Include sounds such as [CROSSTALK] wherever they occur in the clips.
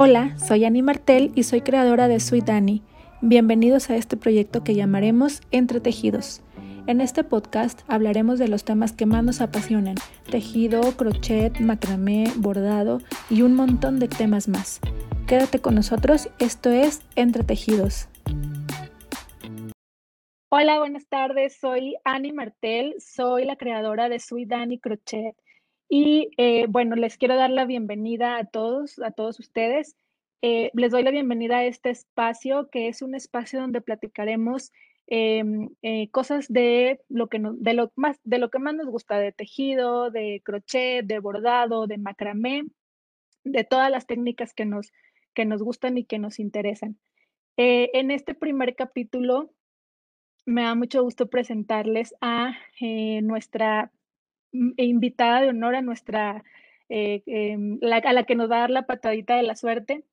Hola, soy Annie Martel y soy creadora de Sweet Annie. Bienvenidos a este proyecto que llamaremos Entre Tejidos. En este podcast hablaremos de los temas que más nos apasionan, tejido, crochet, macramé, bordado y un montón de temas más. Quédate con nosotros, esto es Entre Tejidos. Hola, buenas tardes, soy Annie Martel, soy la creadora de Sweet Annie Crochet. Y eh, bueno, les quiero dar la bienvenida a todos, a todos ustedes. Eh, les doy la bienvenida a este espacio, que es un espacio donde platicaremos em, eh, cosas de lo, que de, lo más, de lo que más nos gusta, de tejido, de crochet, de bordado, de macramé, de todas las técnicas que nos, que nos gustan y que nos interesan. en este primer capítulo me da mucho gusto presentarles a nuestra invitada de honor a nuestra, eh, em, a la que nos va a dar la patadita de la suerte.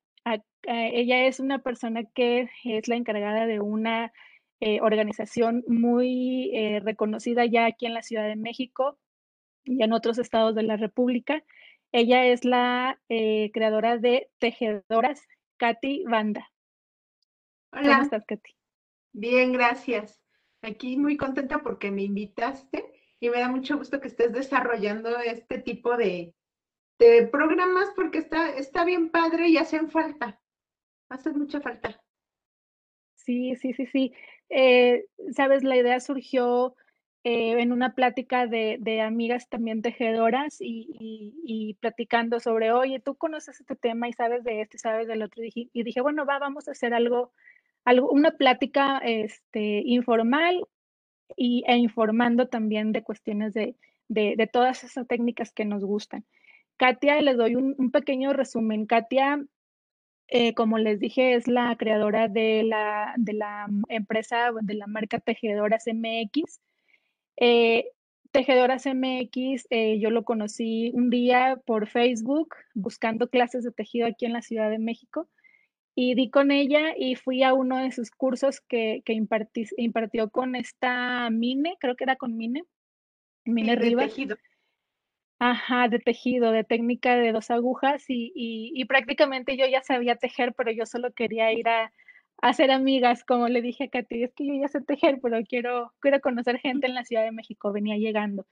ella es una persona que es la encargada de una eh, organización muy eh, reconocida ya aquí en la Ciudad de México y en otros estados de la República. Ella es la creadora de Tejedoras, Katy Banda. Hola. ¿Cómo estás, Katy? Bien, gracias. Aquí muy contenta porque me invitaste y me da mucho gusto que estés desarrollando este tipo de, programas porque está, está bien padre y hacen falta, hacen mucha falta. Sí, sí, sí, sí. Eh, Sabes, la idea surgió eh, en una plática de, amigas también tejedoras y, platicando sobre, oye, tú conoces este tema y sabes de este, sabes del otro. Y dije, bueno, va, vamos a hacer algo, algo una plática este, informal y, e informando también de cuestiones de, de, todas esas técnicas que nos gustan. Katia, les doy un, pequeño resumen. Katia, eh, como les dije, es la creadora de la, de la empresa, de la marca Tejedoras MX. Eh, Tejedoras MX, eh, yo lo conocí un día por Facebook buscando clases de tejido aquí en la Ciudad de México y di con ella y fui a uno de sus cursos que, que impartió con esta Mine, creo que era con Mine, Mine sí, De tejido. Ajá, de tejido, de técnica de dos agujas y, y, prácticamente yo ya sabía tejer, pero yo solo quería ir a, a hacer amigas, como le dije a Katy, es que yo ya sé tejer, pero quiero, quiero conocer gente en la Ciudad de México, venía llegando.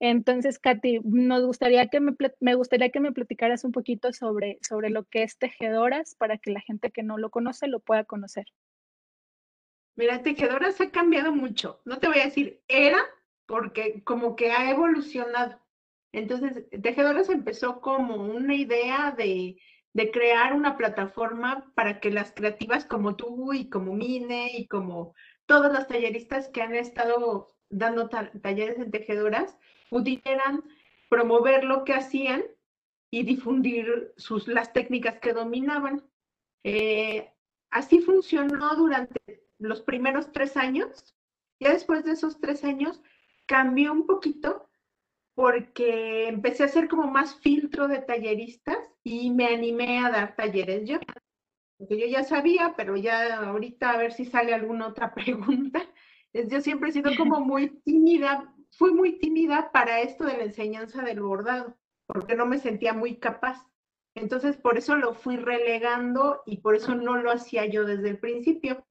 Entonces, Katy, nos gustaría que me, gustaría que me platicaras un poquito sobre, sobre lo que es tejedoras para que la gente que no lo conoce lo pueda conocer. Mira, tejedoras ha cambiado mucho. No te voy a decir era, porque como que ha evolucionado. Entonces, tejedoras empezó como una idea de, de crear una plataforma para que las creativas como tú y como Mine y como todos los talleristas que han estado dando talleres en tejedoras, pudieran promover lo que hacían y difundir sus, las técnicas que dominaban. Eh, así funcionó durante los primeros tres años. Ya después de esos tres años cambió un poquito porque empecé a hacer como más filtro de talleristas y me animé a dar talleres yo. Porque yo ya sabía, pero ya ahorita a ver si sale alguna otra [LAUGHS] pregunta. Yo siempre he sido como muy tímida fui muy tímida para esto de la enseñanza del bordado, porque no me sentía muy capaz. Entonces, por eso lo fui relegando y por eso no lo hacía yo desde el principio.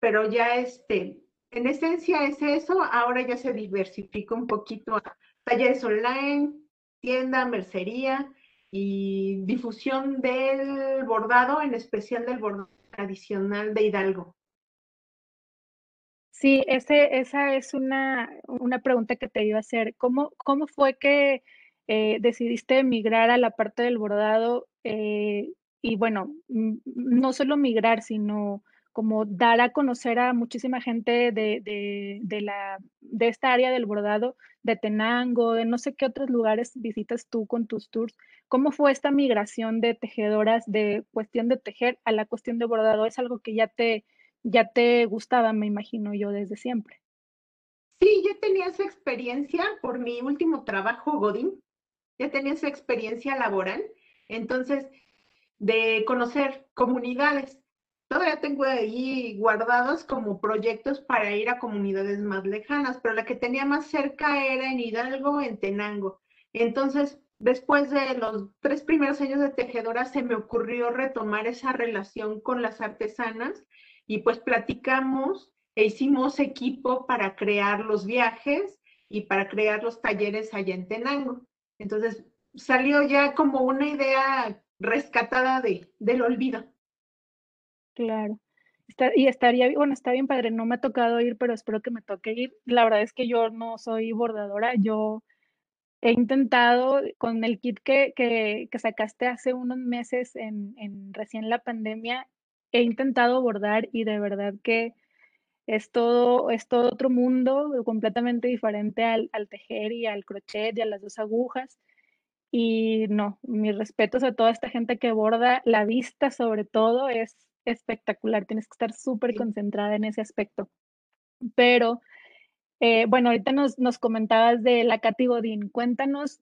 Pero ya este, en esencia es eso, ahora ya se diversifica un poquito a talleres online, tienda, mercería y difusión del bordado, en especial del bordado tradicional de Hidalgo. Sí, ese, esa es una, una, pregunta que te iba a hacer. ¿Cómo, cómo fue que eh, decidiste migrar a la parte del bordado? Eh, y bueno, no solo migrar, sino como dar a conocer a muchísima gente de, de, la, de esta área del bordado, de Tenango, de no sé qué otros lugares visitas tú con tus tours. ¿Cómo fue esta migración de tejedoras, de cuestión de tejer a la cuestión de bordado? ¿Es algo que ya te, ya te gustaba, me imagino yo, desde siempre. Sí, ya tenía esa experiencia por mi último trabajo, Godín. Ya tenía esa experiencia laboral. Entonces, de conocer comunidades. Todavía tengo ahí guardados como proyectos para ir a comunidades más lejanas, pero la que tenía más cerca era en Hidalgo, en Tenango. Entonces, después de los tres primeros años de tejedora, se me ocurrió retomar esa relación con las artesanas y pues platicamos e hicimos equipo para crear los viajes y para crear los talleres allá en Tenango. Entonces salió ya como una idea rescatada de, del olvido. Claro. y estaría, bueno, está bien padre, no me ha tocado ir, pero espero que me toque ir. La verdad es que yo no soy bordadora, yo he intentado con el kit que, que, que sacaste hace unos meses en, en, recién la pandemia, he intentado bordar y de verdad que es todo, es todo otro mundo completamente diferente al, al tejer y al crochet y a las dos agujas. Y no, mis respetos a toda esta gente que borda, la vista sobre todo es espectacular, tienes que estar súper concentrada en ese aspecto. Pero, eh, bueno, ahorita nos, nos, comentabas de la Katy Godín. Cuéntanos,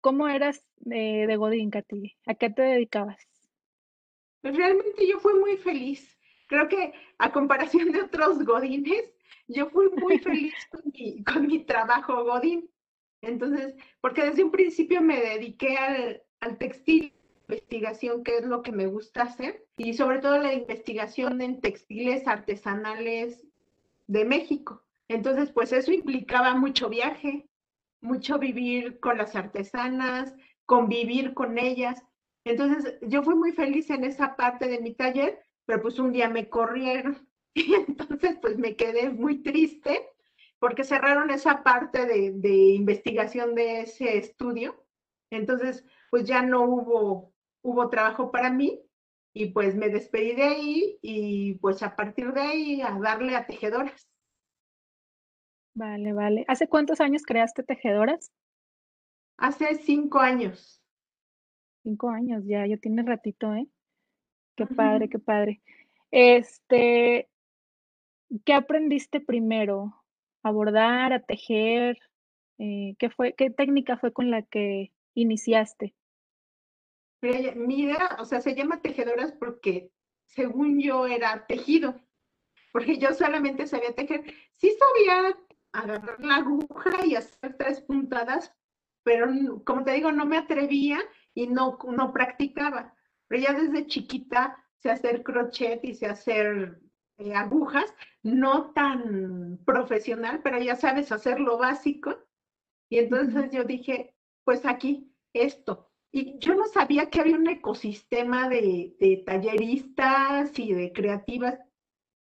¿cómo eras de, de Godín, Katy? ¿A qué te dedicabas? Pues realmente yo fui muy feliz. Creo que a comparación de otros Godines, yo fui muy feliz [LAUGHS] con mi, con mi trabajo Godín. Entonces, porque desde un principio me dediqué al, al textil, investigación, que es lo que me gusta hacer, y sobre todo la investigación en textiles artesanales de México. Entonces, pues eso implicaba mucho viaje, mucho vivir con las artesanas, convivir con ellas. Entonces, yo fui muy feliz en esa parte de mi taller, pero pues un día me corrieron [LAUGHS] y entonces pues me quedé muy triste porque cerraron esa parte de, investigación de ese estudio. Entonces, pues ya no hubo, hubo trabajo para mí y pues me despedí de ahí y pues a partir de ahí a darle a tejedoras. Vale, vale. ¿Hace cuántos años creaste tejedoras? Hace cinco años. Cinco años, ya, ya tiene ratito, ¿eh? Qué padre, qué padre. Este, ¿qué aprendiste primero? abordar, a tejer? Eh, ¿qué, fue, ¿Qué técnica fue con la que iniciaste? Mi idea, o sea, se llama tejedoras porque según yo era tejido, porque yo solamente sabía tejer. Sí sabía agarrar la aguja y hacer tres puntadas, pero como te digo, no me atrevía y no, no practicaba. Pero ya desde chiquita sé hacer crochet y sé hacer eh, agujas, no tan profesional, pero ya sabes hacer lo básico. Y entonces yo dije, pues aquí, esto. Y yo no sabía que había un ecosistema de, de talleristas y de creativas.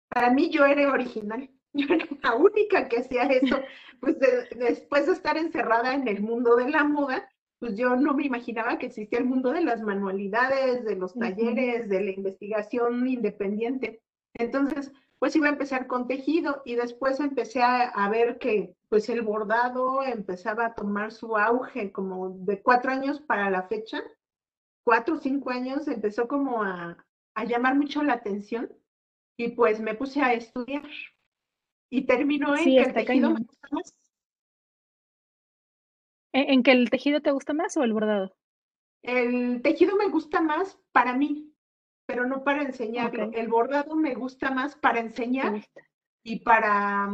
Para mí yo era original. [LAUGHS] Yo era la única que hacía eso. Pues después de estar encerrada en el mundo de la moda, pues yo no me imaginaba que existía el mundo de las manualidades, de los talleres, de la investigación independiente. Entonces, pues iba a empezar con tejido y después empecé a, ver que pues el bordado empezaba a tomar su auge como de cuatro años para la fecha, cuatro o cinco años empezó como a, llamar mucho la atención y pues me puse a estudiar y terminó en que el tejido me gusta más. ¿En que el tejido te gusta más o el bordado? El tejido me gusta más para mí, pero no para enseñarlo. El bordado me gusta más para enseñar y para,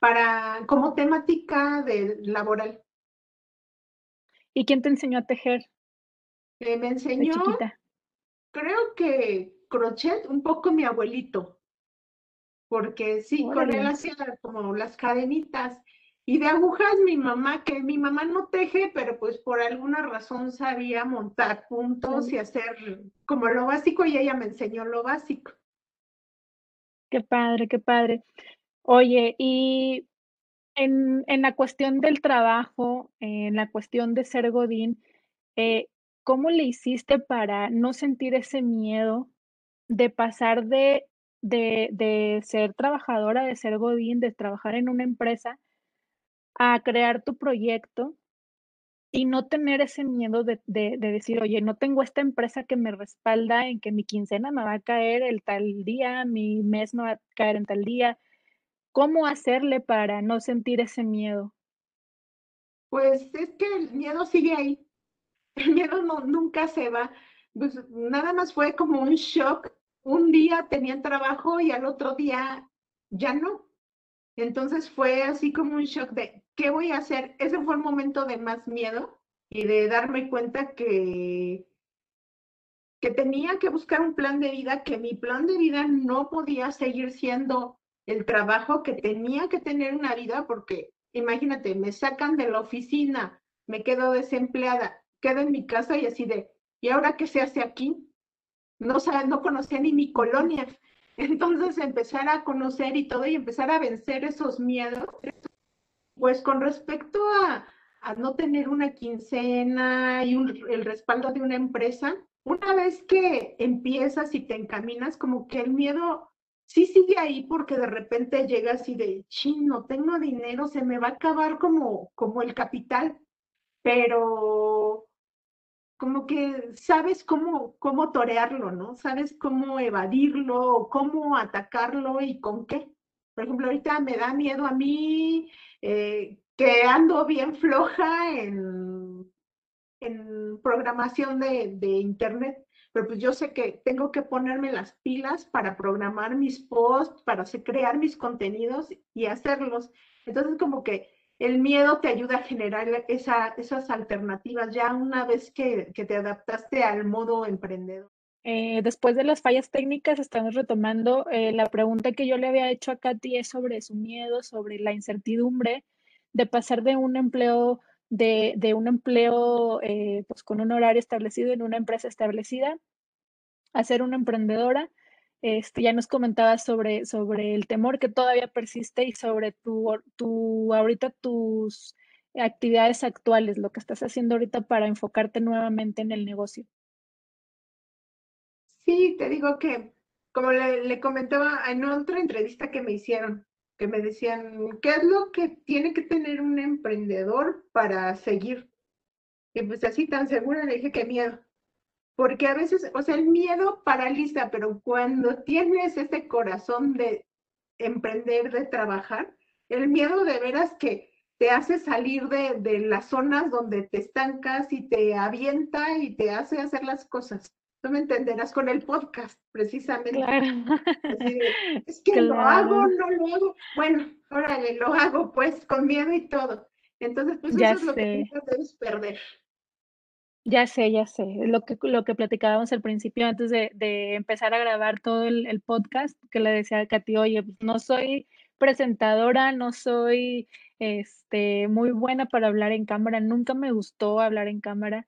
para como temática de laboral. ¿Y quién te enseñó a tejer? Eh, me enseñó, creo que crochet, un poco mi abuelito, porque sí, con él hacía como las cadenitas y de agujas mi mamá, que mi mamá no teje, pero pues por alguna razón sabía montar puntos y hacer como lo básico y ella me enseñó lo básico. Qué padre, qué padre. Oye, y en, en la cuestión del trabajo, en la cuestión de ser Godín, eh, ¿cómo le hiciste para no sentir ese miedo de pasar de, de, de ser trabajadora, de ser Godín, de trabajar en una empresa? A crear tu proyecto y no tener ese miedo de, decir, oye, no tengo esta empresa que me respalda en que mi quincena me va a caer el tal día, mi mes me va a caer en tal día. ¿Cómo hacerle para no sentir ese miedo? Pues es que el miedo sigue ahí. [LAUGHS] El miedo nunca se va. Pues nada más fue como un shock. Un día tenían trabajo y al otro día ya no. Entonces fue así como un shock de, ¿qué voy a hacer? Ese fue el momento de más miedo y de darme cuenta que, que tenía que buscar un plan de vida, que mi plan de vida no podía seguir siendo el trabajo, que tenía que tener una vida, porque imagínate, me sacan de la oficina, me quedo desempleada, quedo en mi casa y así de, ¿y ahora qué se hace aquí? No, no conocía ni mi colonia. [LAUGHS] Entonces empezar a conocer y todo y empezar a vencer esos miedos. Pues con respecto a, a no tener una quincena y el respaldo de una empresa, una vez que empiezas y te encaminas, como que el miedo sí sigue ahí porque de repente llegas y de, chino, tengo dinero, se me va a acabar como, como el capital, pero como que sabes cómo, cómo torearlo, ¿no? Sabes cómo evadirlo, cómo atacarlo y con qué. Por ejemplo, ahorita me da miedo a mí eh, que ando bien floja en, programación de, Internet, pero pues yo sé que tengo que ponerme las pilas para programar mis posts, para crear mis contenidos y hacerlos. Entonces, como que el miedo te ayuda a generar esa, esas alternativas ya una vez que, que te adaptaste al modo emprendedor. Eh, después de las fallas técnicas, estamos retomando eh, la pregunta que yo le había hecho a Katy es sobre su miedo, sobre la incertidumbre de pasar de un empleo, de, un empleo eh, pues con un horario establecido en una empresa establecida a ser una emprendedora. Este, ya nos comentabas sobre, el temor que todavía persiste y sobre tu, ahorita tus actividades actuales, lo que estás haciendo ahorita para enfocarte nuevamente en el negocio. Sí, te digo que, como le, comentaba en otra entrevista que me hicieron, que me decían, ¿qué es lo que tiene que tener un emprendedor para seguir? Y pues así tan segura le dije que miedo. Porque a veces, o sea, el miedo paraliza, pero cuando tienes ese corazón de emprender, de trabajar, el miedo de veras que te hace salir de las zonas donde te estancas y te avienta y te hace hacer las cosas. Tú me entenderás con el podcast, precisamente. es que lo hago, no lo hago. Bueno, órale, lo hago pues con miedo y todo. Entonces, pues eso es lo que debes perder. Ya sé, ya sé. Lo que, lo que platicábamos al principio, antes de, de empezar a grabar todo el, el, podcast, que le decía a Katy, oye, pues no soy presentadora, no soy este, muy buena para hablar en cámara, nunca me gustó hablar en cámara.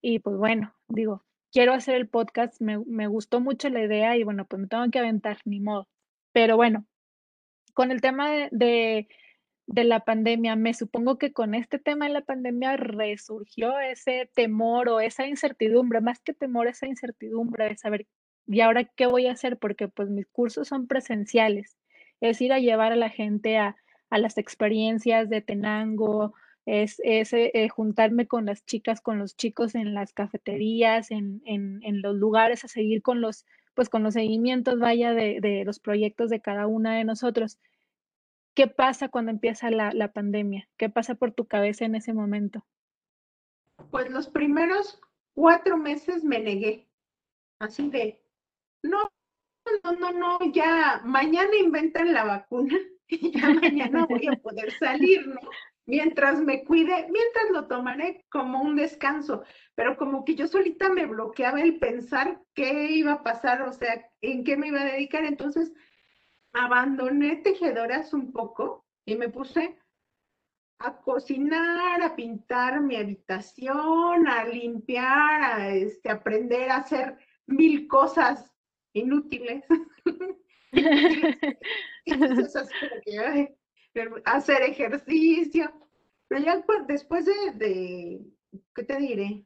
Y pues bueno, digo, quiero hacer el podcast, me, gustó mucho la idea y bueno, pues me tengo que aventar, ni modo. Pero bueno, con el tema de, de, de, la pandemia, me supongo que con este tema de la pandemia resurgió ese temor o esa incertidumbre, más que temor, esa incertidumbre de saber, ¿y ahora qué voy a hacer? Porque pues mis cursos son presenciales, es ir a llevar a la gente a, a las experiencias de Tenango, es, es eh, juntarme con las chicas, con los chicos en las cafeterías, en, en, en, los lugares, a seguir con los, pues con los seguimientos, vaya, de, de, los proyectos de cada una de nosotros. ¿Qué pasa cuando empieza la, la pandemia? ¿Qué pasa por tu cabeza en ese momento? Pues los primeros cuatro meses me negué, así de, no, no, no, no, ya mañana inventan la vacuna y [LAUGHS] ya mañana voy a poder salir, ¿no? Mientras me cuide, mientras lo tomaré como un descanso, pero como que yo solita me bloqueaba el pensar qué iba a pasar, o sea, en qué me iba a dedicar, entonces abandoné tejedoras un poco y me puse a cocinar, a pintar mi habitación, a limpiar, a este, aprender a hacer mil cosas inútiles. [LAUGHS] [LAUGHS] hacer ejercicio. Pero ya después de, de, ¿qué te diré?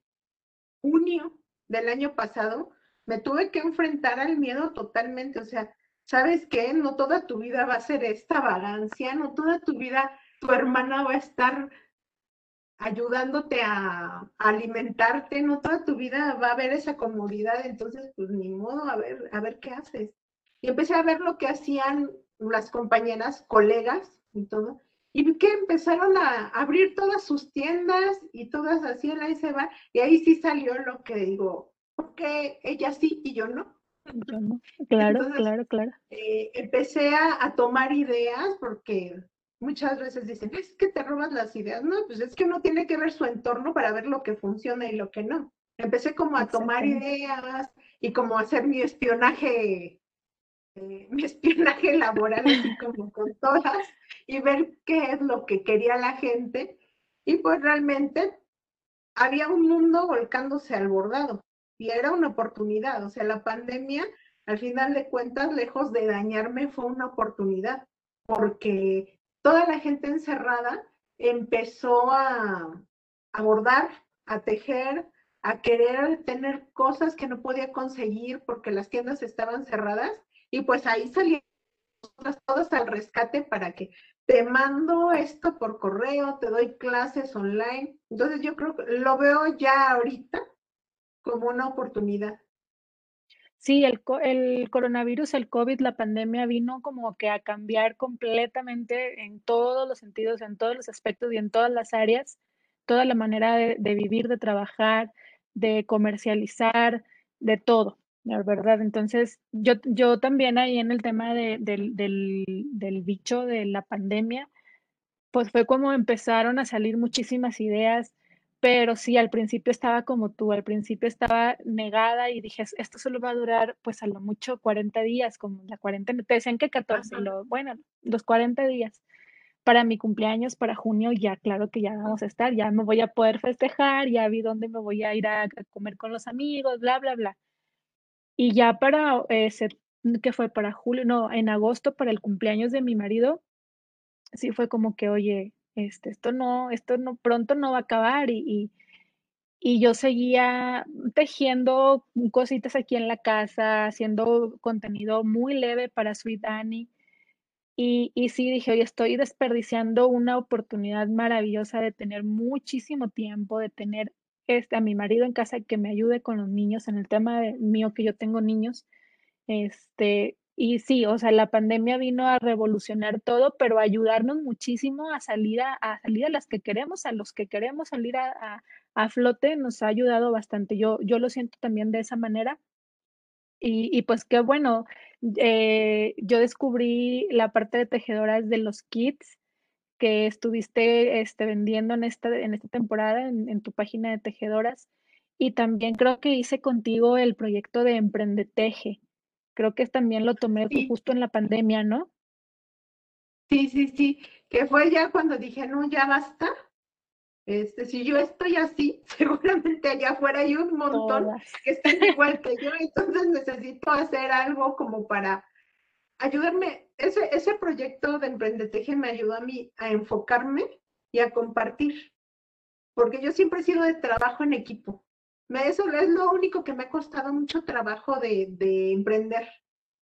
Junio del año pasado, me tuve que enfrentar al miedo totalmente. O sea, ¿sabes qué? No toda tu vida va a ser esta vagancia, no toda tu vida tu hermana va a estar ayudándote a, a, alimentarte, no toda tu vida va a haber esa comodidad, entonces pues ni modo, a ver, a ver qué haces. Y empecé a ver lo que hacían las compañeras, colegas, y todo. Y que empezaron a abrir todas sus tiendas y todas así en la se va. Y ahí sí salió lo que digo, porque ella sí y yo no. Claro, claro, claro. Eh, empecé a, a, tomar ideas porque muchas veces dicen, es que te robas las ideas. No, pues es que uno tiene que ver su entorno para ver lo que funciona y lo que no. Empecé como a tomar ideas y como a hacer mi espionaje, eh, [LAUGHS] mi espionaje laboral, así como con todas, y ver qué es lo que quería la gente. Y pues realmente había un mundo volcándose al bordado y era una oportunidad. O sea, la pandemia, al final de cuentas, lejos de dañarme, fue una oportunidad porque toda la gente encerrada empezó a abordar, a tejer, a querer tener cosas que no podía conseguir porque las tiendas estaban cerradas y pues ahí salían todas al rescate para que te mando esto por correo, te doy clases online. Entonces yo creo que lo veo ya ahorita como una oportunidad. Sí, el, el coronavirus, el COVID, la pandemia vino como que a cambiar completamente en todos los sentidos, en todos los aspectos y en todas las áreas, toda la manera de, vivir, de trabajar, de comercializar, de todo, la verdad. Entonces, yo, yo también ahí en el tema del, del bicho de la pandemia, pues fue como empezaron a salir muchísimas ideas pero sí, al principio estaba como tú, al principio estaba negada y dije, esto solo va a durar pues a lo mucho 40 días, como la cuarentena, te decían que 14, lo, bueno, los 40 días. Para mi cumpleaños, para junio, ya claro que ya vamos a estar, ya me voy a poder festejar, ya vi dónde me voy a ir a, comer con los amigos, bla, bla, bla. Y ya para, ese, que fue para julio, no, en agosto, para el cumpleaños de mi marido, sí fue como que, oye, este, esto no, esto no, pronto no va a acabar y, y, yo seguía tejiendo cositas aquí en la casa, haciendo contenido muy leve para Sweet. Y, y sí dije, oye, estoy desperdiciando una oportunidad maravillosa de tener muchísimo tiempo, de tener este, a mi marido en casa que me ayude con los niños en el tema de, mío que yo tengo niños. Este, y sí, o sea, la pandemia vino a revolucionar todo, pero a ayudarnos muchísimo a salir a, salir a las que queremos, a los que queremos salir a, flote, nos ha ayudado bastante. Yo, yo lo siento también de esa manera. Y, pues qué bueno, eh, yo descubrí la parte de tejedoras de los kits que estuviste este, vendiendo en esta, en esta temporada en, en tu página de tejedoras. Y también creo que hice contigo el proyecto de Emprendeteje Creo que también lo tomé justo en la pandemia, ¿no? Sí, sí, sí, que fue ya cuando dije, no, ya basta. Este, si yo estoy así, [LAUGHS] seguramente allá afuera hay un montón que están igual que yo, entonces necesito hacer algo como para ayudarme. Ese, ese proyecto de Emprendeteje me ayudó a mí a enfocarme y a compartir, porque yo siempre he sido de trabajo en equipo. Eso es lo único que me ha costado mucho trabajo de, emprender,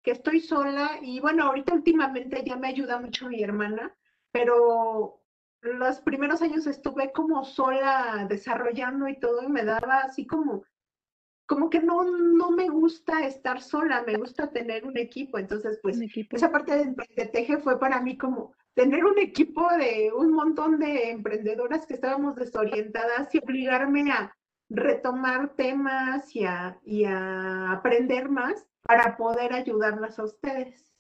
que estoy sola y bueno, ahorita últimamente ya me ayuda mucho mi hermana, pero los primeros años estuve como sola desarrollando y todo y me daba así como, como que no, no me gusta estar sola, me gusta tener un equipo. Entonces, pues esa parte de, de Teje fue para mí como tener un equipo de un montón de emprendedoras que estábamos desorientadas y obligarme a, retomar temas y a, aprender más para poder ayudarlas a ustedes.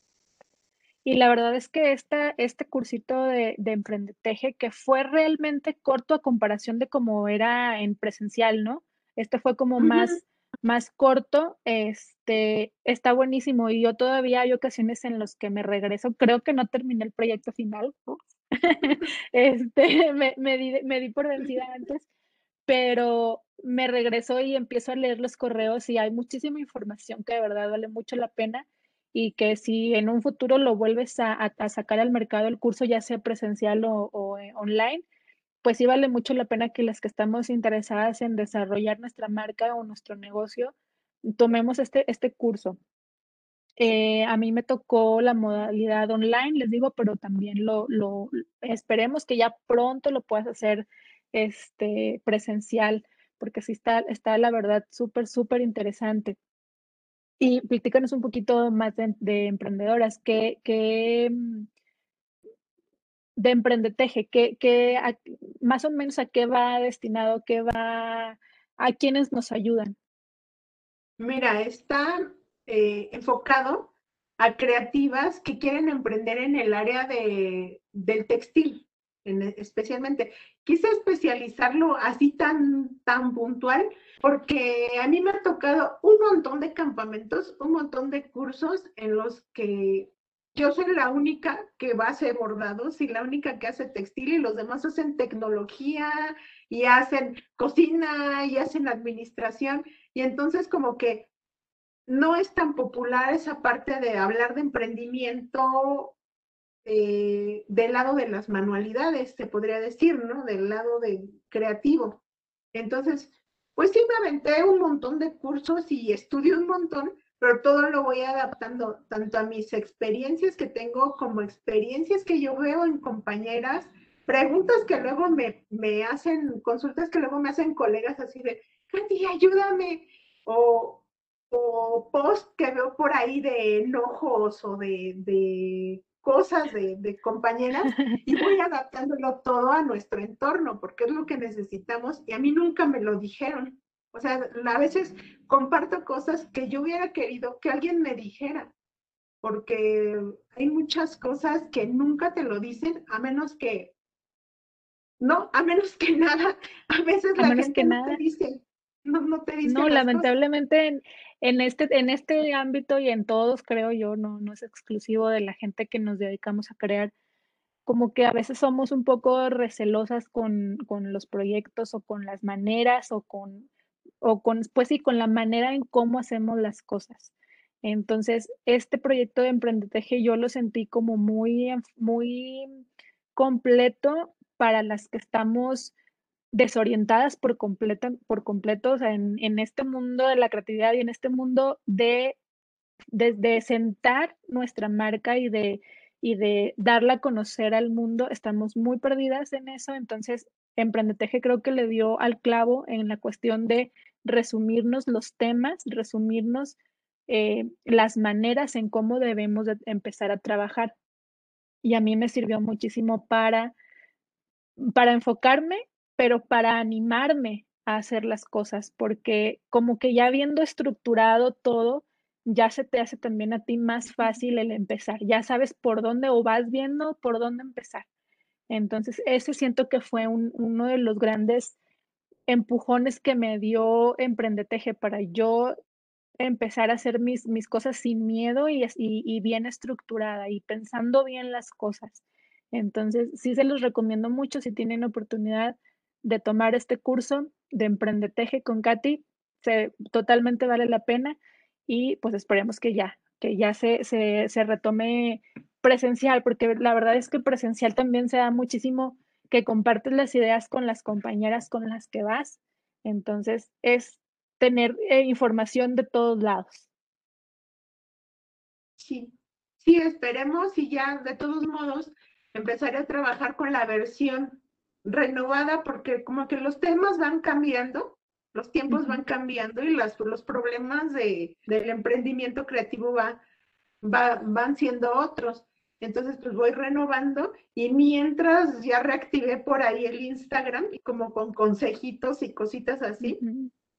Y la verdad es que esta, este cursito de, de Emprendeteje, que fue realmente corto a comparación de cómo era en presencial, ¿no? Este fue como más, más corto, este, está buenísimo. Y yo todavía hay ocasiones en las que me regreso, creo que no terminé el proyecto final, [LAUGHS] este, me, me, di, me di por vencida antes, pero me regreso y empiezo a leer los correos y hay muchísima información que de verdad vale mucho la pena y que si en un futuro lo vuelves a, sacar al mercado el curso, ya sea presencial o, eh, online, pues sí vale mucho la pena que las que estamos interesadas en desarrollar nuestra marca o nuestro negocio, tomemos este, este curso. Eh, a mí me tocó la modalidad online, les digo, pero también lo, lo esperemos que ya pronto lo puedas hacer este, presencial, porque sí está, está la verdad súper, súper interesante. Y platícanos un poquito más de, emprendedoras, ¿qué, qué, de Emprendeteje, ¿qué, qué, más o menos a qué va destinado, qué va, a quiénes nos ayudan? Mira, está eh, enfocado a creativas que quieren emprender en el área de, del textil, especialmente. Quise especializarlo así tan, tan puntual porque a mí me ha tocado un montón de campamentos, un montón de cursos en los que yo soy la única que va a hacer bordados y la única que hace textil y los demás hacen tecnología y hacen cocina y hacen administración. Y entonces como que no es tan popular esa parte de hablar de emprendimiento eh, del lado de las manualidades, se podría decir, ¿no? Del lado de creativo. Entonces, pues sí me aventé un montón de cursos y estudio un montón, pero todo lo voy adaptando tanto a mis experiencias que tengo como experiencias que yo veo en compañeras, preguntas que luego me, me hacen, consultas que luego me hacen colegas así de, Katy, ayúdame, o, o post que veo por ahí de enojos o de, de cosas de, de, compañeras y [LAUGHS] voy adaptándolo todo a nuestro entorno, porque es lo que necesitamos y a mí nunca me lo dijeron. O sea, a veces comparto cosas que yo hubiera querido que alguien me dijera, porque hay muchas cosas que nunca te lo dicen, a menos que, no, a menos que [LAUGHS] nada, a veces la gente no te dice, no, no te dice. No, lamentablemente en, en, este, en este ámbito y en todos, creo yo, no, no es exclusivo de la gente que nos dedicamos a crear como que a veces somos un poco recelosas con, con, los proyectos o con las maneras o con o con, pues sí, con la manera en cómo hacemos las cosas. Entonces, este proyecto de Emprendeteje yo lo sentí como muy, muy completo para las que estamos desorientadas por completo, por completo o sea, en, en, este mundo de la creatividad y en este mundo de, de, sentar nuestra marca y de, y de darla a conocer al mundo, estamos muy perdidas en eso. Entonces, Emprendeteje creo que le dio al clavo en la cuestión de resumirnos los temas, resumirnos eh, las maneras en cómo debemos empezar a trabajar. Y a mí me sirvió muchísimo para, para enfocarme, pero para animarme a hacer las cosas, porque como que ya habiendo estructurado todo, ya se te hace también a ti más fácil el empezar. Ya sabes por dónde o vas viendo por dónde empezar. Entonces, ese siento que fue uno de los grandes empujones que me dio Emprendeteje para yo empezar a hacer mis, mis cosas sin miedo y, y, bien estructurada y pensando bien las cosas. Entonces, sí se los recomiendo mucho si tienen oportunidad de tomar este curso de Emprendeteje con Katy, se, totalmente vale la pena y pues esperemos que ya, que ya se, se, se retome presencial, porque la verdad es que presencial también se da muchísimo que compartes las ideas con las compañeras con las que vas. Entonces, es tener eh, información de todos lados. Sí, sí, esperemos y ya de todos modos empezaré a trabajar con la versión renovada porque como que los temas van cambiando, los tiempos van cambiando y las, los problemas de, del emprendimiento creativo va, va, van siendo otros. Entonces, pues voy renovando y mientras ya reactivé por ahí el Instagram, como con consejitos y cositas así,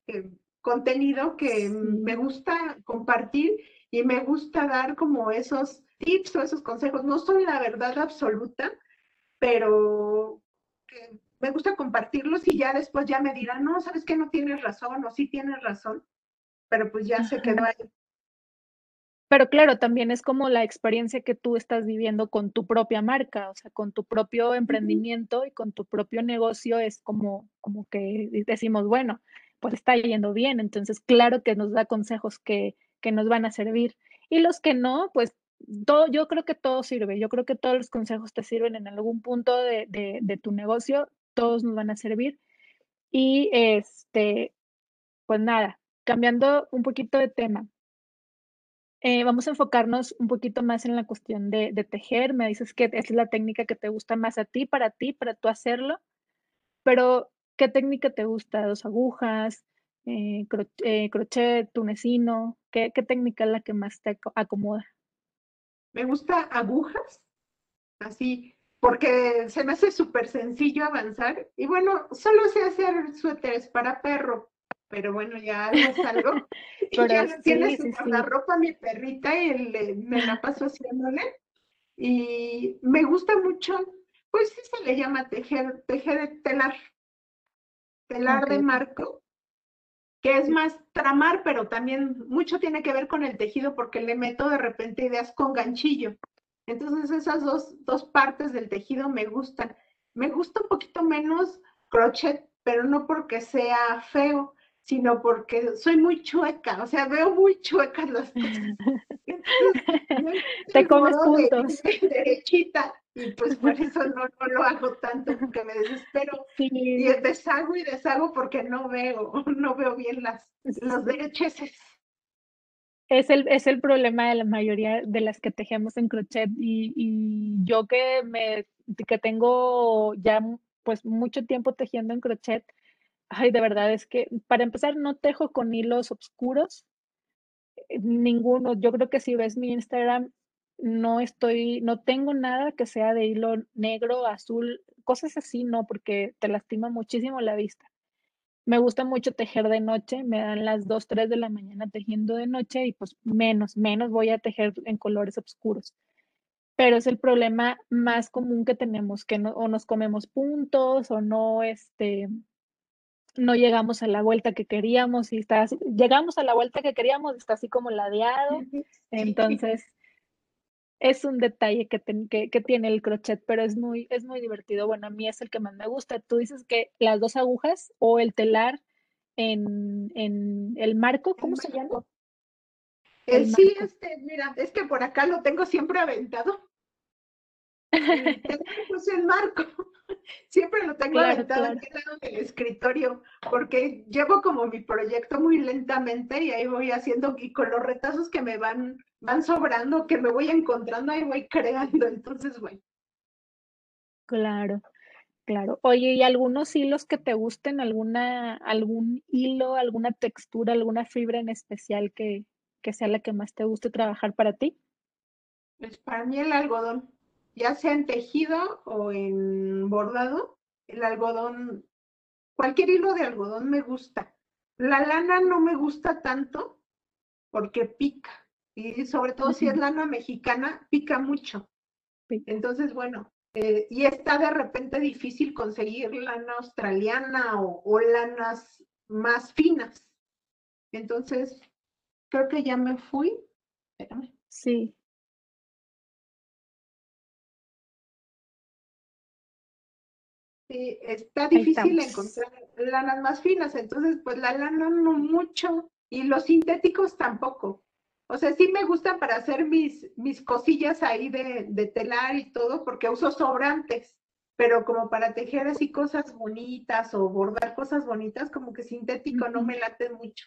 eh, contenido que me gusta compartir y me gusta dar como esos tips o esos consejos. No son la verdad absoluta, pero me gusta compartirlos y ya después ya me dirán, no, sabes que no tienes razón o sí tienes razón, pero pues ya se quedó ahí. Pero claro, también es como la experiencia que tú estás viviendo con tu propia marca, o sea, con tu propio emprendimiento y con tu propio negocio, es como, como que decimos, bueno, pues está yendo bien, entonces claro que nos da consejos que, que nos van a servir. Y los que no, pues todo, yo creo que todo sirve, yo creo que todos los consejos te sirven en algún punto de, de, de tu negocio, todos nos van a servir. Y este, pues nada, cambiando un poquito de tema eh, vamos a enfocarnos un poquito más en la cuestión de, tejer. Me dices que es la técnica que te gusta más a ti, para ti, para tú hacerlo. Pero, ¿qué técnica te gusta? ¿Dos agujas? Eh, eh, crochet, tunecino? ¿Qué, ¿Qué técnica es la que más te acomoda? Me gusta agujas, así, porque se me hace súper sencillo avanzar. Y bueno, solo sé hacer suéteres para perro, pero bueno, ya algo es algo. y ya tiene su ropa mi perrita y me la paso haciéndole. Y me gusta mucho, pues sí se le llama tejer, tejer telar, telar de marco, que es más tramar, pero también mucho tiene que ver con el tejido porque le meto de repente ideas con ganchillo. Entonces esas dos, dos partes del tejido me gustan. Me gusta un poquito menos crochet, pero no porque sea feo, sino porque soy muy chueca, o sea, veo muy chuecas las cosas. [LAUGHS] Te comes puntos. derechita, y pues por [LAUGHS] eso no, no, lo hago tanto, porque me desespero. Y deshago y deshago porque no veo, [LAUGHS] no veo bien las, los derecheses. Es el, es el problema de la mayoría de las que tejemos en crochet y, y yo que me que tengo ya pues mucho tiempo tejiendo en crochet, Ay, de verdad, es que para empezar no tejo con hilos oscuros, eh, ninguno. Yo creo que si ves mi Instagram, no estoy, no tengo nada que sea de hilo negro, azul, cosas así, no, porque te lastima muchísimo la vista. Me gusta mucho tejer de noche, me dan las 2, 3 de la mañana tejiendo de noche y pues menos, menos voy a tejer en colores oscuros. Pero es el problema más común que tenemos, que no, o nos comemos puntos o no, este, no llegamos a la vuelta que queríamos y está llegamos a la vuelta que queríamos, está así como ladeado. Entonces, es un detalle que, que, tiene el crochet, pero es muy, es muy divertido. Bueno, a mí es el que más me gusta. Tú dices que las dos agujas o el telar en, en el marco, ¿cómo se llama? El sí, este, mira, es que por acá lo tengo siempre aventado. Pues el marco. [LAUGHS] Siempre lo tengo aventado en el lado del escritorio, porque llevo como mi proyecto muy lentamente y ahí voy haciendo, y con los retazos que me van, van sobrando, que me voy encontrando, ahí voy creando. Entonces, bueno. Claro, claro. Oye, ¿y algunos hilos que te gusten? ¿Alguna, algún hilo, alguna textura, alguna fibra en especial que, que sea la que más te guste trabajar para ti? Pues para mí el algodón ya sea en tejido o en bordado, el algodón, cualquier hilo de algodón me gusta. La lana no me gusta tanto porque pica. Y sobre todo si es lana mexicana, pica mucho. Entonces, bueno, eh, y está de repente difícil conseguir lana australiana o, o lanas más finas. Entonces, creo que ya me fui. Espérame. Sí. Sí, está difícil encontrar lanas más finas, entonces pues la lana no mucho y los sintéticos tampoco. O sea, sí me gustan para hacer mis, mis cosillas ahí de, de telar y todo porque uso sobrantes, pero como para tejer así cosas bonitas o bordar cosas bonitas, como que sintético no me late mucho.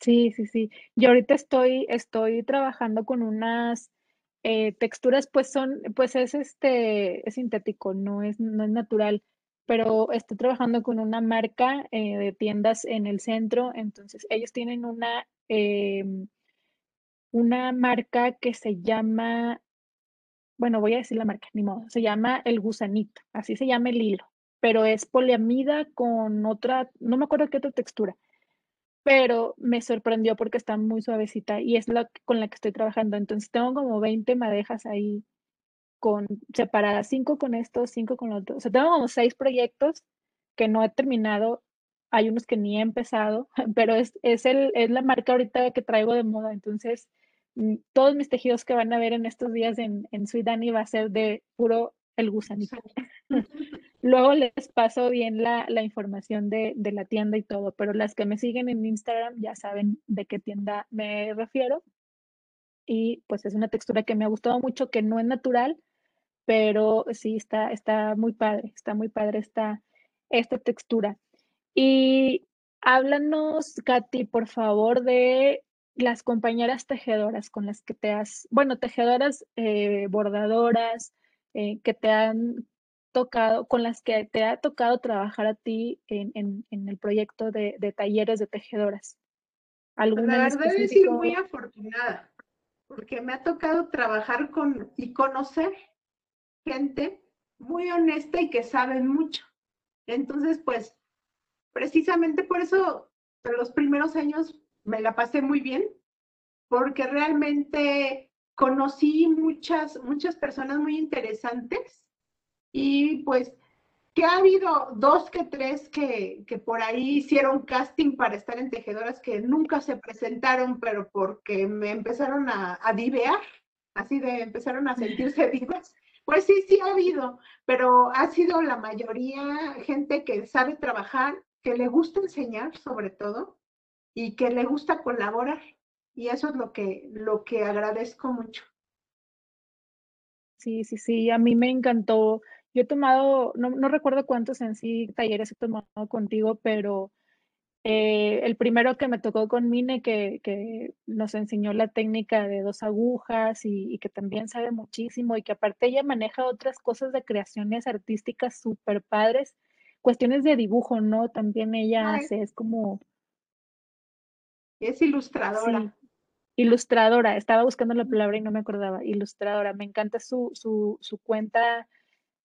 Sí, sí, sí. Yo ahorita estoy, estoy trabajando con unas eh, texturas pues son, pues es este, es sintético, no es, no es natural, pero estoy trabajando con una marca eh, de tiendas en el centro, entonces ellos tienen una, em, una marca que se llama, bueno, voy a decir la marca, ni modo, se llama El Gusanito, así se llama el hilo, pero es poliamida con otra, no me acuerdo qué otra textura pero me sorprendió porque está muy suavecita y es la con la que estoy trabajando. Entonces tengo como 20 madejas ahí con separadas, 5 con esto, 5 con lo otro. O sea, tengo como 6 proyectos que no he terminado. Hay unos que ni he empezado, [LAUGHS] pero es, es, el, es la marca ahorita que traigo de moda. Entonces, mm, todos mis tejidos que van a ver en estos días en, en Sweet va a ser de puro el gusanito. Luego les paso bien la, información de, la tienda y todo, pero las que me siguen en Instagram ya saben de qué tienda me refiero. Y pues es una textura que me ha gustado mucho, que no es natural, pero sí está, está muy padre, está muy padre esta, esta textura. Y háblanos, Katy, por favor, de las compañeras tejedoras con las que te has, bueno, tejedoras, eh, bordadoras, eh, que te han tocado, con las que te ha tocado trabajar a ti en, en, el proyecto de, de, talleres de tejedoras? ¿Alguna La verdad es decir muy afortunada, porque me ha tocado trabajar con y conocer gente muy honesta y que saben mucho. Entonces, pues, precisamente por eso en los primeros años me la pasé muy bien, porque realmente conocí muchas, muchas personas muy interesantes y pues que ha habido dos que tres que, que, por ahí hicieron casting para estar en tejedoras que nunca se presentaron, pero porque me empezaron a, a divear, así de empezaron a sentirse [LAUGHS] vivas. Pues sí, sí ha habido, pero ha sido la mayoría gente que sabe trabajar, que le gusta enseñar sobre todo y que le gusta colaborar. Y eso es lo que, lo que agradezco mucho. Sí, sí, sí, a mí me encantó yo he tomado, no, no recuerdo cuántos en sí talleres he tomado contigo, pero eh, el primero que me tocó con Mine, que, que, nos enseñó la técnica de dos agujas y, que también sabe muchísimo y que aparte ella maneja otras cosas de creaciones artísticas súper padres, cuestiones de dibujo, ¿no? También ella hace, es como... Es ilustradora. ilustradora, estaba buscando la palabra y no me acordaba, ilustradora, me encanta su, su, su cuenta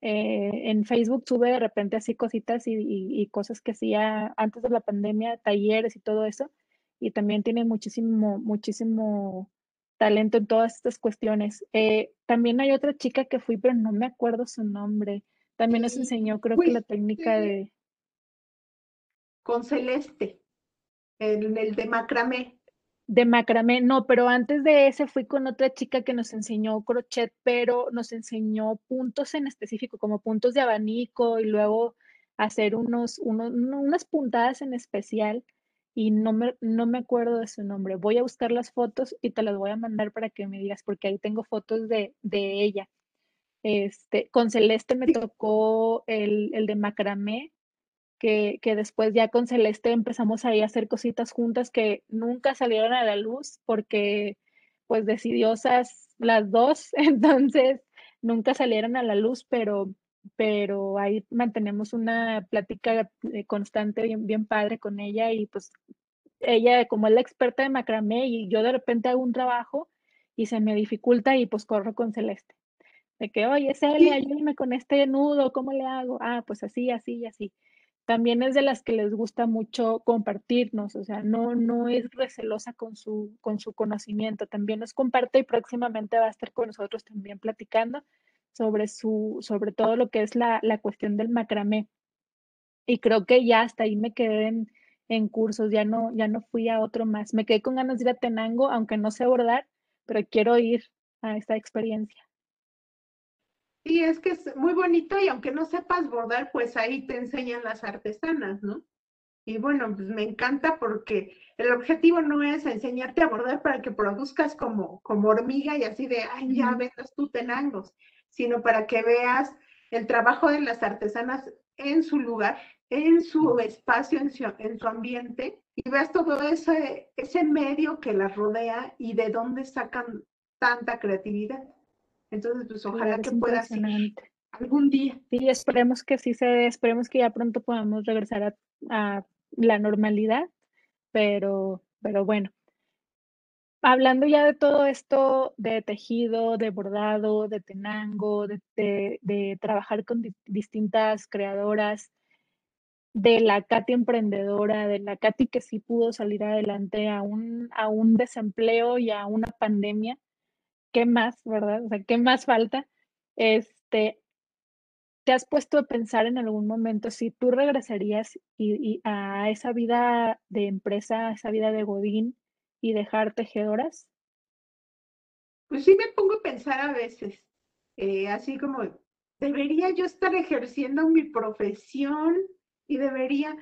eh, en Facebook sube de repente así cositas y, cosas que hacía antes de la pandemia, talleres y todo eso. Y también tiene muchísimo, muchísimo talento en todas estas cuestiones. Eh, también hay otra chica que fui, pero no me acuerdo su nombre. También nos enseñó, creo que la técnica de... Con Celeste, en el de macramé de macramé, no, pero antes de ese fui con otra chica que nos enseñó crochet, pero nos enseñó puntos en específico, como puntos de abanico y luego hacer unos, unas puntadas en especial y no me, no me acuerdo de su nombre. Voy a buscar las fotos y te las voy a mandar para que me digas, porque ahí tengo fotos de, de ella. Este, con Celeste me tocó el, el de macramé, que, después ya con Celeste empezamos ahí a hacer cositas juntas que nunca salieron a la luz porque pues decidiosas las dos, [LAUGHS] entonces nunca salieron a la luz, pero, pero ahí mantenemos una plática eh, constante bien, bien padre con ella y pues ella como es la experta de macramé y yo de repente hago un trabajo y se me dificulta y pues corro con Celeste. De que, oye, Celia, ayúdame con este nudo, ¿cómo le hago? Ah, pues así, así y así también es de las que les gusta mucho compartirnos, o sea, no, no es recelosa con su, con su conocimiento, también nos comparte y próximamente va a estar con nosotros también platicando sobre su, sobre todo lo que es la, la cuestión del macramé. Y creo que ya hasta ahí me quedé en, en, cursos, ya no, ya no fui a otro más. Me quedé con ganas de ir a Tenango, aunque no sé bordar, pero quiero ir a esta experiencia. Sí, es que es muy bonito y aunque no sepas bordar, pues ahí te enseñan las artesanas, ¿no? Y bueno, pues me encanta porque el objetivo no es enseñarte a bordar para que produzcas como, como hormiga y así de, ay, ya vendas tú tenangos, sino para que veas el trabajo de las artesanas en su lugar, en su espacio, en su, en su ambiente, y veas todo ese, ese medio que las rodea y de dónde sacan tanta creatividad. Entonces, pues ojalá que pueda ser algún día. Sí, esperemos que sí se esperemos que ya pronto podamos regresar a, la normalidad, pero, pero bueno. Hablando ya de todo esto de tejido, de bordado, de tenango, de, de, trabajar con distintas creadoras, de la Katy emprendedora, de la Katy que sí pudo salir adelante a un, a un desempleo y a una pandemia, ¿qué más, verdad? O sea, ¿qué más falta? Este, ¿te has puesto a pensar en algún momento si tú regresarías y, a esa vida de empresa, a esa vida de Godín y dejar tejedoras? Pues sí me pongo a pensar a veces, eh, así como, debería yo estar ejerciendo mi profesión y debería,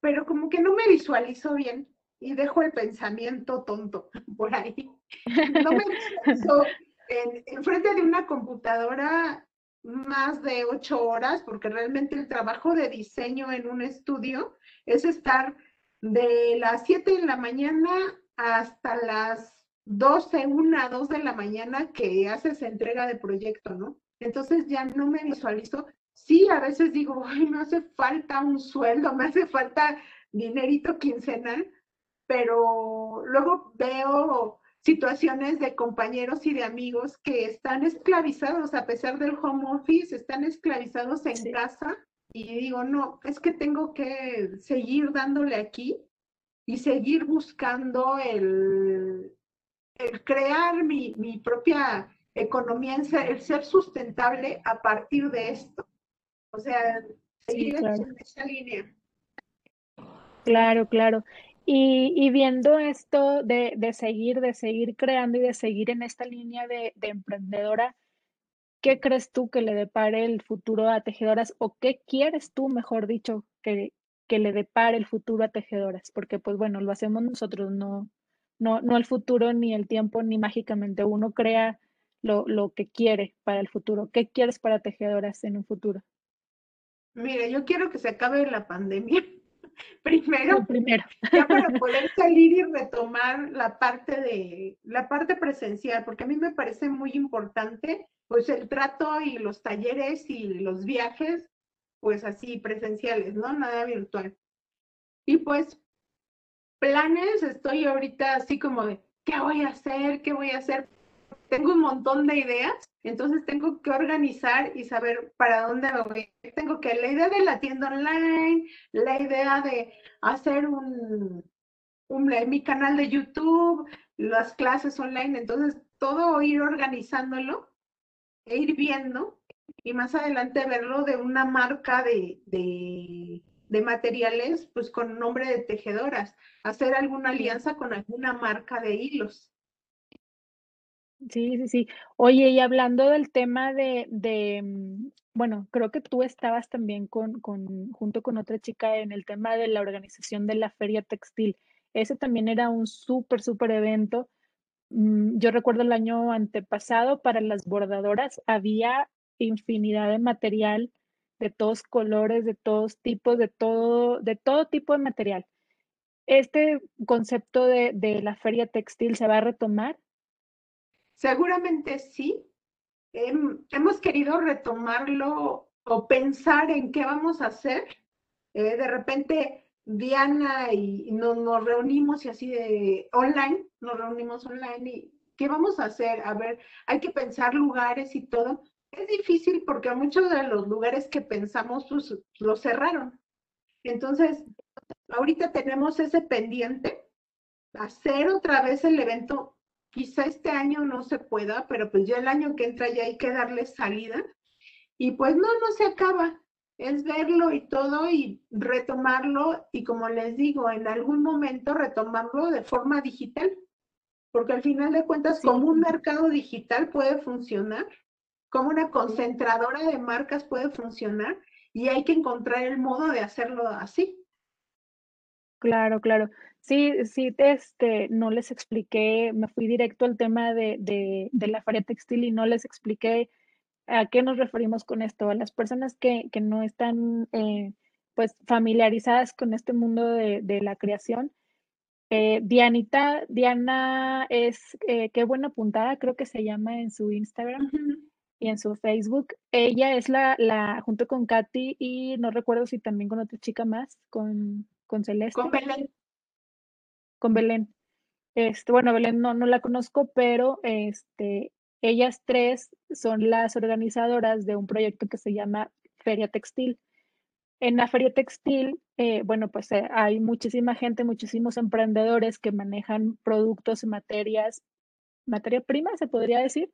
pero como que no me visualizo bien y dejo el pensamiento tonto [LAUGHS] por ahí. [LAUGHS] No me pienso en, frente de una computadora más de ocho horas, porque realmente el trabajo de diseño en un estudio es estar de las siete de la mañana hasta las doce, una, dos de la mañana que haces entrega de proyecto, ¿no? Entonces ya no me visualizo. Sí, a veces digo, ay, me hace falta un sueldo, me hace falta dinerito quincenal, pero luego veo situaciones de compañeros y de amigos que están esclavizados a pesar del home office, están esclavizados en casa y digo, no, es que tengo que seguir dándole aquí y seguir buscando el, el crear mi, mi propia economía, el ser sustentable a partir de esto. O sea, seguir en esa línea. Claro, claro. Y, viendo esto de, de, seguir, de seguir creando y de seguir en esta línea de, de emprendedora, ¿qué crees tú que le depare el futuro a tejedoras o qué quieres tú, mejor dicho, que, que le depare el futuro a tejedoras? Porque pues bueno, lo hacemos nosotros, no, no, no el futuro ni el tiempo ni mágicamente. Uno crea lo, lo que quiere para el futuro. ¿Qué quieres para tejedoras en un futuro? Mira, yo quiero que se acabe la pandemia. [LAUGHS] primero, primero. ya para [LAUGHS] poder salir y retomar la parte de la parte presencial, porque a mí me parece muy importante pues el trato y los talleres y los viajes, pues así presenciales, ¿no? Nada virtual. Y pues planes, estoy ahorita así como de, ¿qué voy a hacer? ¿Qué voy a hacer? Tengo un montón de ideas, entonces tengo que organizar y saber para dónde me voy. Tengo que la idea de la tienda online, la idea de hacer un, un mi canal de YouTube, las clases online, entonces todo ir organizándolo e ir viendo y más adelante verlo de una marca de, de, de, materiales, pues con nombre de tejedoras, hacer alguna alianza con alguna marca de hilos. Sí, sí, sí. Oye, y hablando del tema de, de mm, bueno, creo que tú estabas también con, con, junto con otra chica en el tema de la organización de la feria textil. Ese también era un súper, súper evento Mm, yo recuerdo el año antepasado para las bordadoras había infinidad de material de todos colores, de todos tipos, de todo, de todo tipo de material. ¿Este concepto de, de la feria textil se va a retomar? Seguramente sí. hemos querido retomarlo o pensar en qué vamos a hacer. Eh, de repente Diana y nos, nos reunimos y así de online, nos reunimos online y ¿qué vamos a hacer? A ver, hay que pensar lugares y todo. Es difícil porque muchos de los lugares que pensamos pues, los cerraron. Entonces, ahorita tenemos ese pendiente, hacer otra vez el evento. Quizá este año no se pueda, pero pues ya el año que entra ya hay que darle salida. Y pues no, no se acaba es verlo y todo y retomarlo y como les digo, en algún momento retomarlo de forma digital, porque al final de cuentas, como un mercado digital puede funcionar, como una concentradora de marcas puede funcionar y hay que encontrar el modo de hacerlo así. Claro, claro. Sí, sí, este, no les expliqué, me fui directo al tema de, de, de la feria textil y no les expliqué ¿A qué nos referimos con esto? A las personas que, que no están eh, pues familiarizadas con este mundo de, de la creación. Eh, Dianita, Diana es, eh, qué buena puntada, creo que se llama en su Instagram y en su Facebook. Ella es la, la, junto con Katy y no recuerdo si también con otra chica más, con, con Celeste. Con Belén. Con Belén. Este, bueno, Belén no, no la conozco, pero este, ellas tres son las organizadoras de un proyecto que se llama Feria Textil. En la Feria Textil, eh, bueno, pues eh, hay muchísima gente, muchísimos emprendedores que manejan productos y materias, materia prima, se podría decir,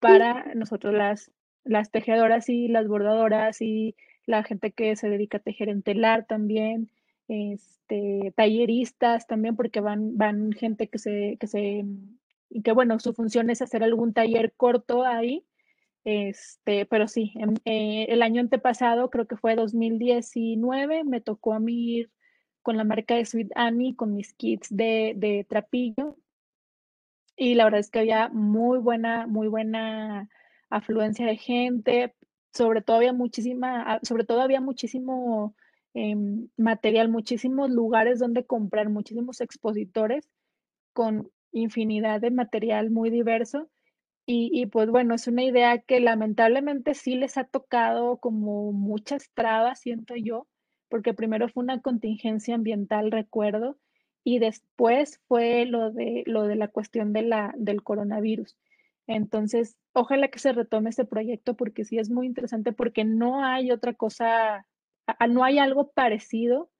para nosotros las, las tejedoras y las bordadoras y la gente que se dedica a tejer en telar también, este, talleristas también, porque van, van gente que se, que se que bueno, su función es hacer algún taller corto ahí. Este, pero sí, eh, el año antepasado, creo que fue 2019, me tocó a mí ir con la marca de Sweet Annie, con mis kits de, de trapillo. Y la verdad es que había muy buena, muy buena afluencia de gente, sobre todo había muchísima, ah, sobre todo había muchísimo em, material, muchísimos lugares donde comprar, muchísimos expositores con infinidad de material muy diverso. Y, y, pues bueno, es una idea que lamentablemente sí les ha tocado como muchas trabas, siento yo, porque primero fue una contingencia ambiental, recuerdo, y después fue lo de, lo de la cuestión de la, del coronavirus. Entonces, ojalá que se retome este proyecto porque sí es muy interesante porque no hay otra cosa no hay algo parecido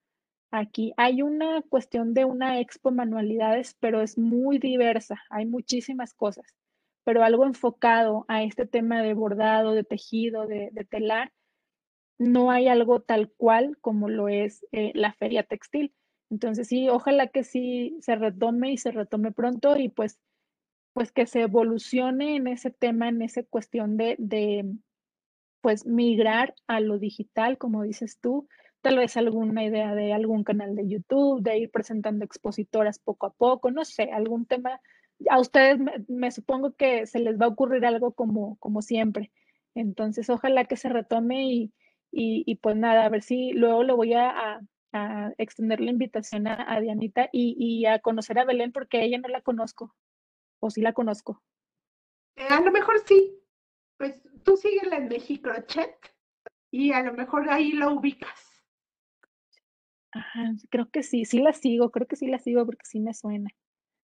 aquí. Hay una cuestión de una expo manualidades, pero es muy diversa, hay muchísimas cosas, pero algo enfocado a este tema de bordado, de tejido, de, telar, no hay algo tal cual como lo es eh, la feria textil. Entonces sí, ojalá que sí se retome y se retome pronto y pues, pues que se evolucione en ese tema, en esa cuestión de, de pues migrar a lo digital, como dices tú, tal vez alguna idea de algún canal de YouTube, de ir presentando expositoras poco a poco, no sé, algún tema. A ustedes me, supongo que se les va a ocurrir algo como, como siempre. Entonces, ojalá que se retome y, y, pues nada, a ver si luego le voy a, a extender la invitación a, Dianita y, a conocer a Belén porque ella no la conozco. O sí la conozco. Eh, a lo mejor sí. Pues tú síguela en México, Chet, y a lo mejor ahí lo ubicas. Ajá, creo que sí, sí la sigo, creo que sí la sigo porque sí me suena.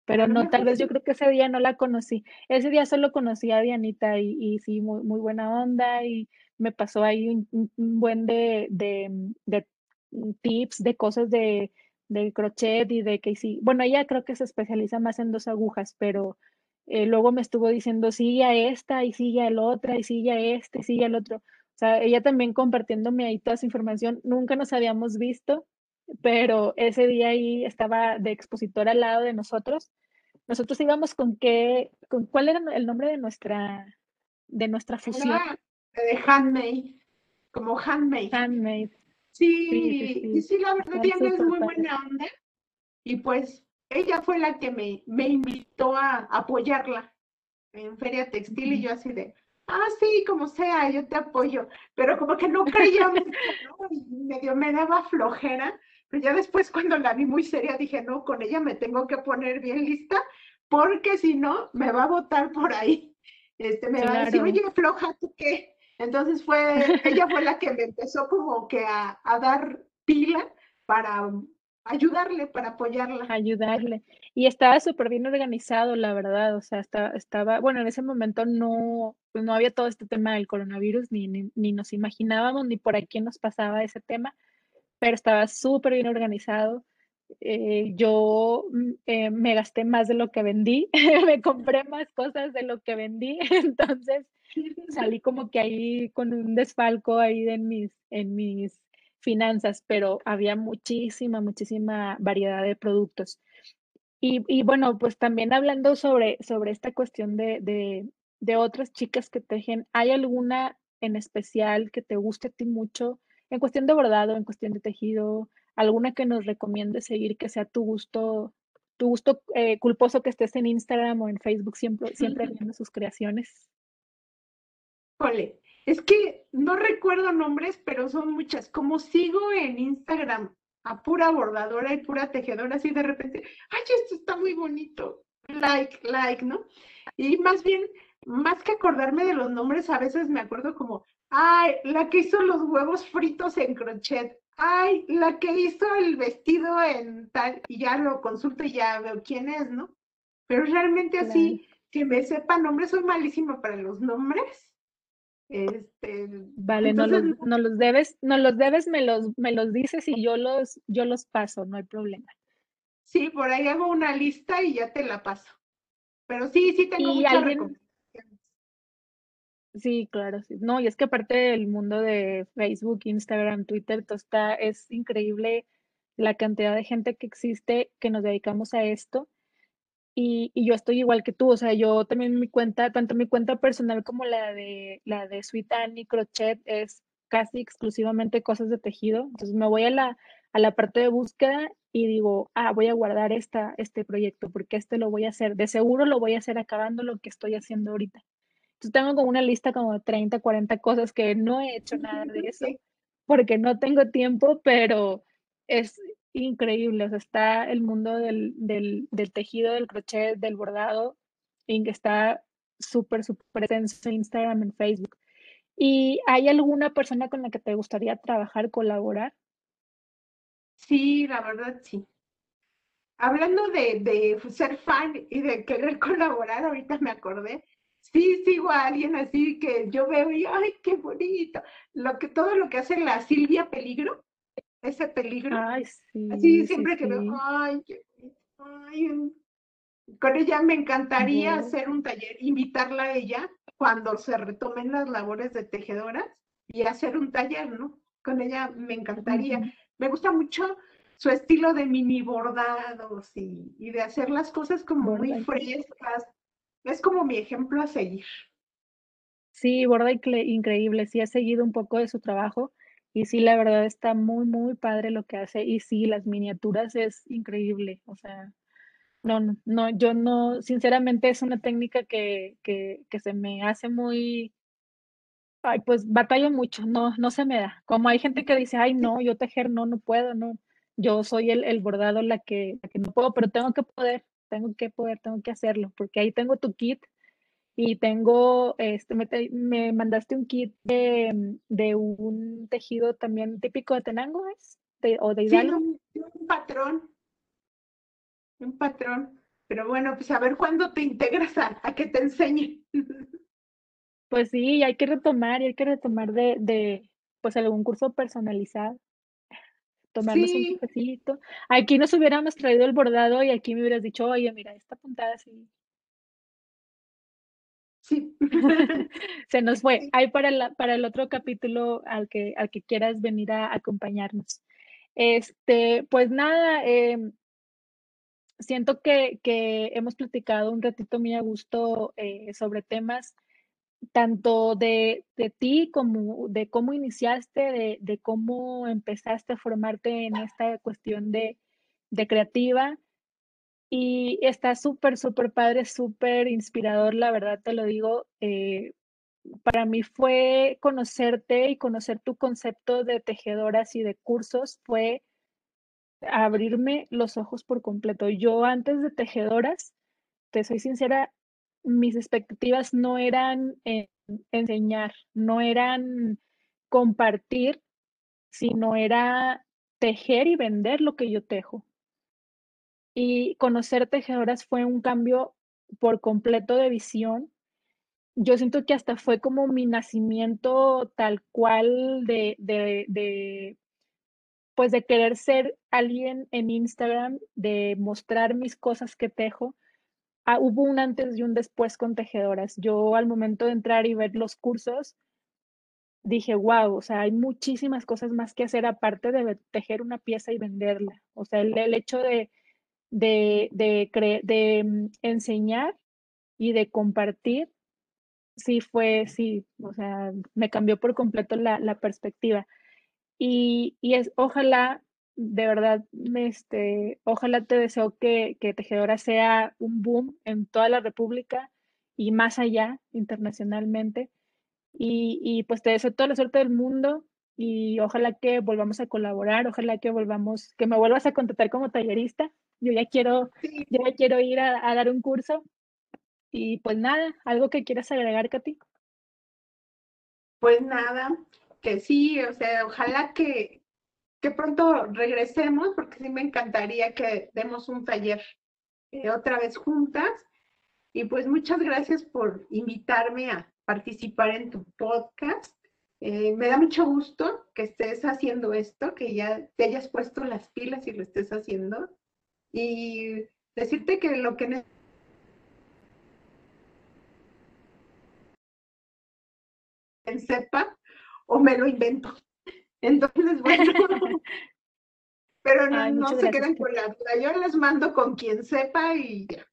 Pero no, tal vez yo creo que ese día no la conocí. Ese día solo conocí a Dianita y, y sí, muy, muy buena onda y me pasó ahí un, buen de, de, de, tips, de cosas de, de crochet y de que sí. Bueno, ella creo que se especializa más en dos agujas, pero eh, luego me estuvo diciendo sigue a esta y sigue al otra y sigue a este y sigue al otro. O sea, ella también compartiéndome ahí toda esa información. Nunca nos habíamos visto, pero ese día ahí estaba de expositor al lado de nosotros. Nosotros íbamos con qué, con cuál era el nombre de nuestra, de nuestra fusión. de handmade, como handmade. Handmade. Sí, sí, sí, la verdad Diana es muy buena onda. Y pues ella fue la que me, me invitó a apoyarla en Feria Textil y yo así de, ah, sí, como sea, yo te apoyo. Pero como que no creía ¿no? Y medio me daba flojera. Pero ya después cuando la vi muy seria dije, no, con ella me tengo que poner bien lista porque si no, me va a botar por ahí. Este, me va a decir, oye, floja, ¿tú qué? Entonces fue, ella fue la que me empezó como que a, dar pila para ayudarle, para apoyarla. Ayudarle. Y estaba súper bien organizado, la verdad. O sea, estaba, estaba, bueno, en ese momento no, pues no había todo este tema del coronavirus, ni, ni, nos imaginábamos, ni por aquí nos pasaba ese tema, pero estaba súper bien organizado. Eh, yo mm, eh, me gasté más de lo que vendí, [LAUGHS] me compré más cosas de lo que vendí, [LAUGHS] entonces salí como que ahí con un desfalco ahí en mis, en mis finanzas, pero había muchísima, muchísima variedad de productos. Y, y bueno, pues también hablando sobre, sobre esta cuestión de, de, de otras chicas que tejen, ¿hay alguna en especial que te guste a ti mucho en cuestión de bordado, en cuestión de tejido? ¿Alguna que nos recomiende seguir que sea tu gusto, tu gusto eh, culposo que estés en Instagram o en Facebook siempre, siempre [LAUGHS] viendo sus creaciones? Es que no recuerdo nombres, pero son muchas. Como sigo en Instagram a pura bordadora y pura tejedora, así de repente, ay, esto está muy bonito, like, like, ¿no? Y más bien, más que acordarme de los nombres, a veces me acuerdo como, ay, la que hizo los huevos fritos en crochet, ay, la que hizo el vestido en tal, y ya lo consulto y ya veo quién es, ¿no? Pero realmente así, que me sepa nombres, soy malísima para los nombres. Este, vale, no, los, no los debes, no los debes, me los, me los dices y yo los, yo los paso, no hay problema. Sí, por ahí hago una lista y ya te la paso. Pero sí, sí tengo muchas alguien... Sí, claro, sí. No, y es que aparte del mundo de Facebook, Instagram, Twitter, todo está, es increíble la cantidad de gente que existe que nos dedicamos a esto y, yo estoy igual que tú, o sea, yo también mi cuenta, tanto mi cuenta personal como la de la de Sweet Annie Crochet es casi exclusivamente cosas de tejido. Entonces me voy a la, a la parte de búsqueda y digo, ah, voy a guardar esta, este proyecto porque este lo voy a hacer. De seguro lo voy a hacer acabando lo que estoy haciendo ahorita. Entonces tengo como una lista como de 30, 40 cosas que no he hecho nada de eso [LAUGHS] porque no tengo tiempo, pero es, increíble. O sea, está el mundo del, del, del tejido, del crochet, del bordado, y que está súper, súper presente en Instagram, en Facebook. ¿Y hay alguna persona con la que te gustaría trabajar, colaborar? Sí, la verdad sí. Hablando de, de ser fan y de querer [LAUGHS] colaborar, ahorita me acordé, sí sigo a alguien así que yo veo y, ay, qué bonito. Lo que, todo lo que hace la Silvia Peligro, ese peligro. Ay, sí. Así siempre que veo, ay, qué ay, con ella me encantaría hacer un taller, invitarla a ella cuando se retomen las labores de tejedoras y hacer un taller, ¿no? Con ella me encantaría. Me gusta mucho su estilo de mini bordados y, de hacer las cosas como muy frescas. Es como mi ejemplo a seguir. Sí, borda increíble. Sí, he seguido un poco de su trabajo y sí, la verdad está muy, muy padre lo que hace. Y sí, las miniaturas es increíble. O sea, no, no, yo no, sinceramente es una técnica que, que, que se me hace muy, ay, pues batallo mucho, no, no se me da. Como hay gente que dice, ay, no, yo tejer, no, no puedo, no. Yo soy el, el bordado la que, la que no puedo, pero tengo que poder, tengo que poder, tengo que hacerlo, porque ahí tengo tu kit y tengo, este, me, me mandaste un kit de, de, un tejido también típico de Tenango, ¿es? o de Hidalgo. Sí, un patrón un patrón. Pero bueno, pues a ver cuándo te integras a, que te enseñe. [LAUGHS] Pues sí, hay que retomar, y hay que retomar de, de pues algún curso personalizado. Tomarnos un cafecito. Aquí nos hubiéramos traído el bordado y aquí me hubieras dicho, oye, mira, esta puntada así. Sí. [LAUGHS] Se nos fue. Hay para, la, para el otro capítulo al que, al que quieras venir a acompañarnos. Este, pues nada, eh, siento que, hemos platicado un ratito muy a gusto eh, sobre temas tanto de, ti como de cómo iniciaste, de, cómo empezaste a formarte en esta cuestión de, creativa. Y está súper, súper padre, súper inspirador, la verdad te lo digo. Eh, para mí fue conocerte y conocer tu concepto de tejedoras y de cursos, fue abrirme los ojos por completo. Yo antes de tejedoras, te soy sincera, mis expectativas no eran enseñar, no eran compartir, sino era tejer y vender lo que yo tejo. Y conocer tejedoras fue un cambio por completo de visión. Yo siento que hasta fue como mi nacimiento tal cual de, de pues de querer ser alguien en Instagram, de mostrar mis cosas que tejo, ah, hubo un antes y un después con tejedoras. Yo al momento de entrar y ver los cursos, dije, wow, o sea, hay muchísimas cosas más que hacer aparte de tejer una pieza y venderla. O sea, el, hecho de, de, de, mm, enseñar y de compartir, sí fue, sí, o sea, me cambió por completo la, la perspectiva. Y, es, ojalá, de verdad, este, ojalá te deseo que, que Tejedora sea un boom en toda la República y más allá, internacionalmente. Y, y, pues te deseo toda la suerte del mundo y ojalá que volvamos a colaborar, ojalá que volvamos, que me vuelvas a contratar como tallerista. Yo ya quiero, yo ya quiero ir a, a, dar un curso. Y pues nada, algo que quieras agregar, Katy. Pues nada, que sí, o sea, ojalá que, que pronto regresemos, porque sí me encantaría que demos un taller eh, otra vez juntas. Y pues muchas gracias por invitarme a participar en tu podcast. Eh, me da mucho gusto que estés haciendo esto, que ya te hayas puesto las pilas y lo estés haciendo. Y decirte que lo que en sepa o me lo invento. [LAUGHS] Entonces, bueno, [LAUGHS] pero no, se quedan con la duda. Yo las mando con quien sepa y ya.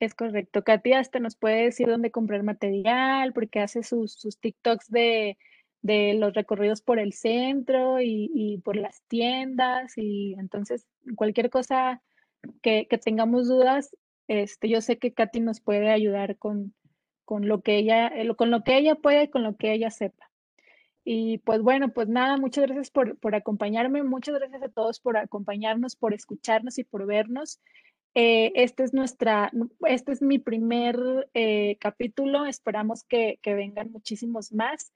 Es correcto. Katy hasta nos puede decir dónde comprar material, porque hace sus, sus TikToks de, de los recorridos por el centro y, y, por las tiendas. Y entonces, cualquier cosa que, que, tengamos dudas, este, yo sé que Katy nos puede ayudar con, con lo que ella, eh, con lo que ella puede y con lo que ella sepa. Y pues bueno, pues nada, muchas gracias por, por acompañarme, muchas gracias a todos por acompañarnos, por escucharnos y por vernos. Eh, este es nuestra, este es mi primer eh, capítulo, esperamos que, que vengan muchísimos más.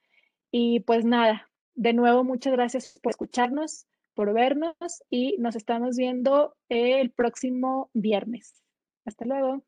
Y pues nada, de nuevo, muchas gracias por escucharnos, por vernos y nos estamos viendo el próximo viernes. Hasta luego.